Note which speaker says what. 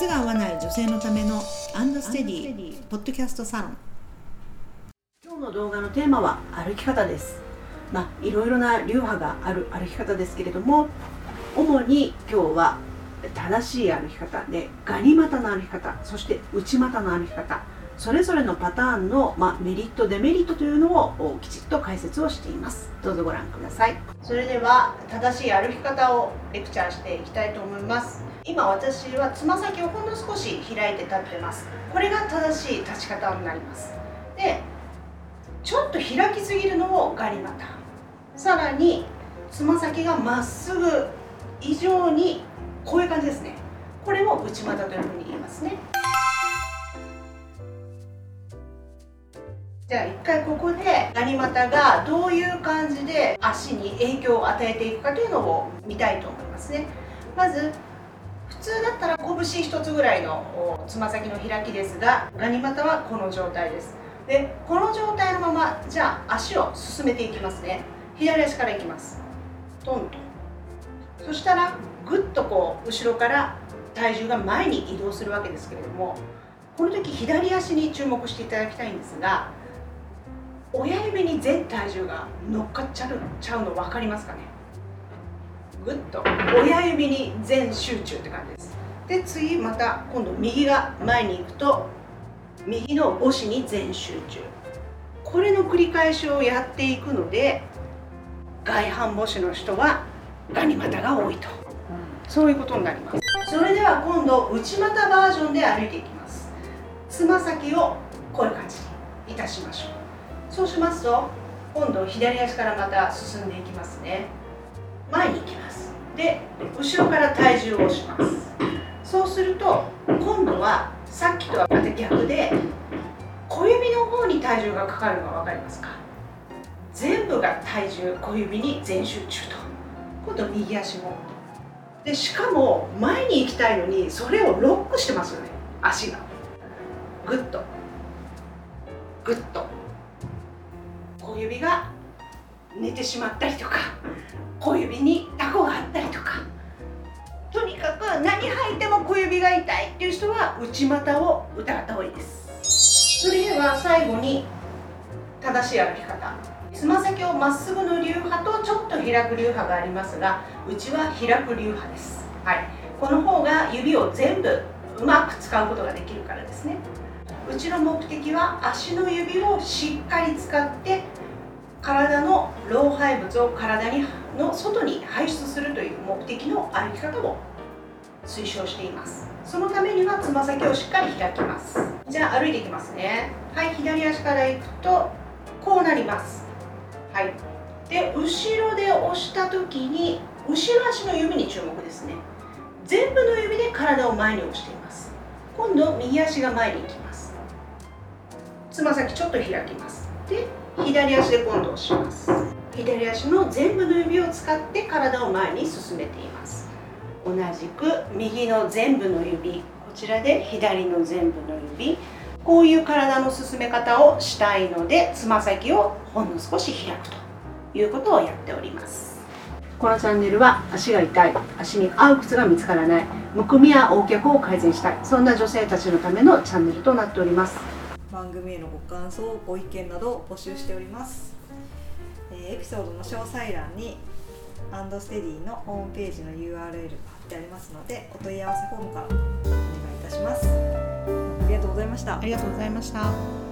Speaker 1: 靴が合わない女性のためのアンドステディポッドキャストサロン。
Speaker 2: 今日の動画のテーマは歩き方です。まあいろいろな流派がある歩き方ですけれども主に今日は正しい歩き方でガニ股の歩き方そして内股の歩き方。それぞれのパターンの、まあ、メリットデメリットというのをきちっと解説をしています。どうぞご覧ください。それでは正しい歩き方をレクチャーしていきたいと思います。今私はつま先をほんの少し開いて立ってます。これが正しい立ち方になります。でちょっと開きすぎるのをガニ股。さらにつま先がまっすぐ以上にこういう感じですね。これも内股というふうに言いますね。じゃあ一回ここでガニ股がどういう感じで足に影響を与えていくかというのを見たいと思いますね。まず普通だったら拳一つぐらいのつま先の開きですがガニ股はこの状態です。でこの状態のままじゃあ足を進めていきますね。左足からいきます。トンとそしたらぐっとこう後ろから体重が前に移動するわけですけれどもこの時左足に注目していただきたいんですが親指に全体重が乗っかっちゃうちゃうの分かりますかね？ぐっと。親指に全集中って感じです。で次また今度右が前に行くと右の母子に全集中。これの繰り返しをやっていくので外反母趾の人はガニ股が多いと、そういうことになります。それでは今度内股バージョンで歩いていきます。つま先をこういう感じにいたしましょう。そうしますと今度左足からまた進んでいきますね。前に行きます。で後ろから体重を押します。そうすると今度はさっきとはまた逆で小指の方に体重がかかるのが分かりますか？全部が体重小指に全集中と。今度右足も。でしかも前に行きたいのにそれをロックしてますよね。足が。グッと。グッと。小指が寝てしまったりとか小指にタコがあったりとかとにかく何履いても小指が痛いっていう人は内股を疑った方がいいです。それでは最後に正しい歩き方。つま先をまっすぐの流派とちょっと開く流派がありますがうちは開く流派です。はい。この方が指を全部うまく使うことができるからですね。うちの目的は足の指をしっかり使って体の老廃物を体にの外に排出するという目的の歩き方を推奨しています。そのためにはつま先をしっかり開きます。じゃあ歩いていきますね。はい左足から行くとこうなります。はい。で後ろで押した時に後ろ足の指に注目ですね。全部の指で体を前に押しています。今度右足が前に行きます。つま先ちょっと開きます。で左足で今度押します。左足の全部の指を使って体を前に進めています。同じく右の全部の指こちらで左の全部の指。こういう体の進め方をしたいのでつま先をほんの少し開くと。いうことをやっております。このチャンネルは足が痛い足に合う靴が見つからないむくみや横脚を改善したいそんな女性たちのためのチャンネルとなっております。
Speaker 1: 番組へのご感想ご意見などを募集しております、えーエピソードの詳細欄にアンドステディのホームページの URL が貼ってありますのでお問い合わせフォームからお願いいたします。ありがとうございました。
Speaker 2: ありがとうございました。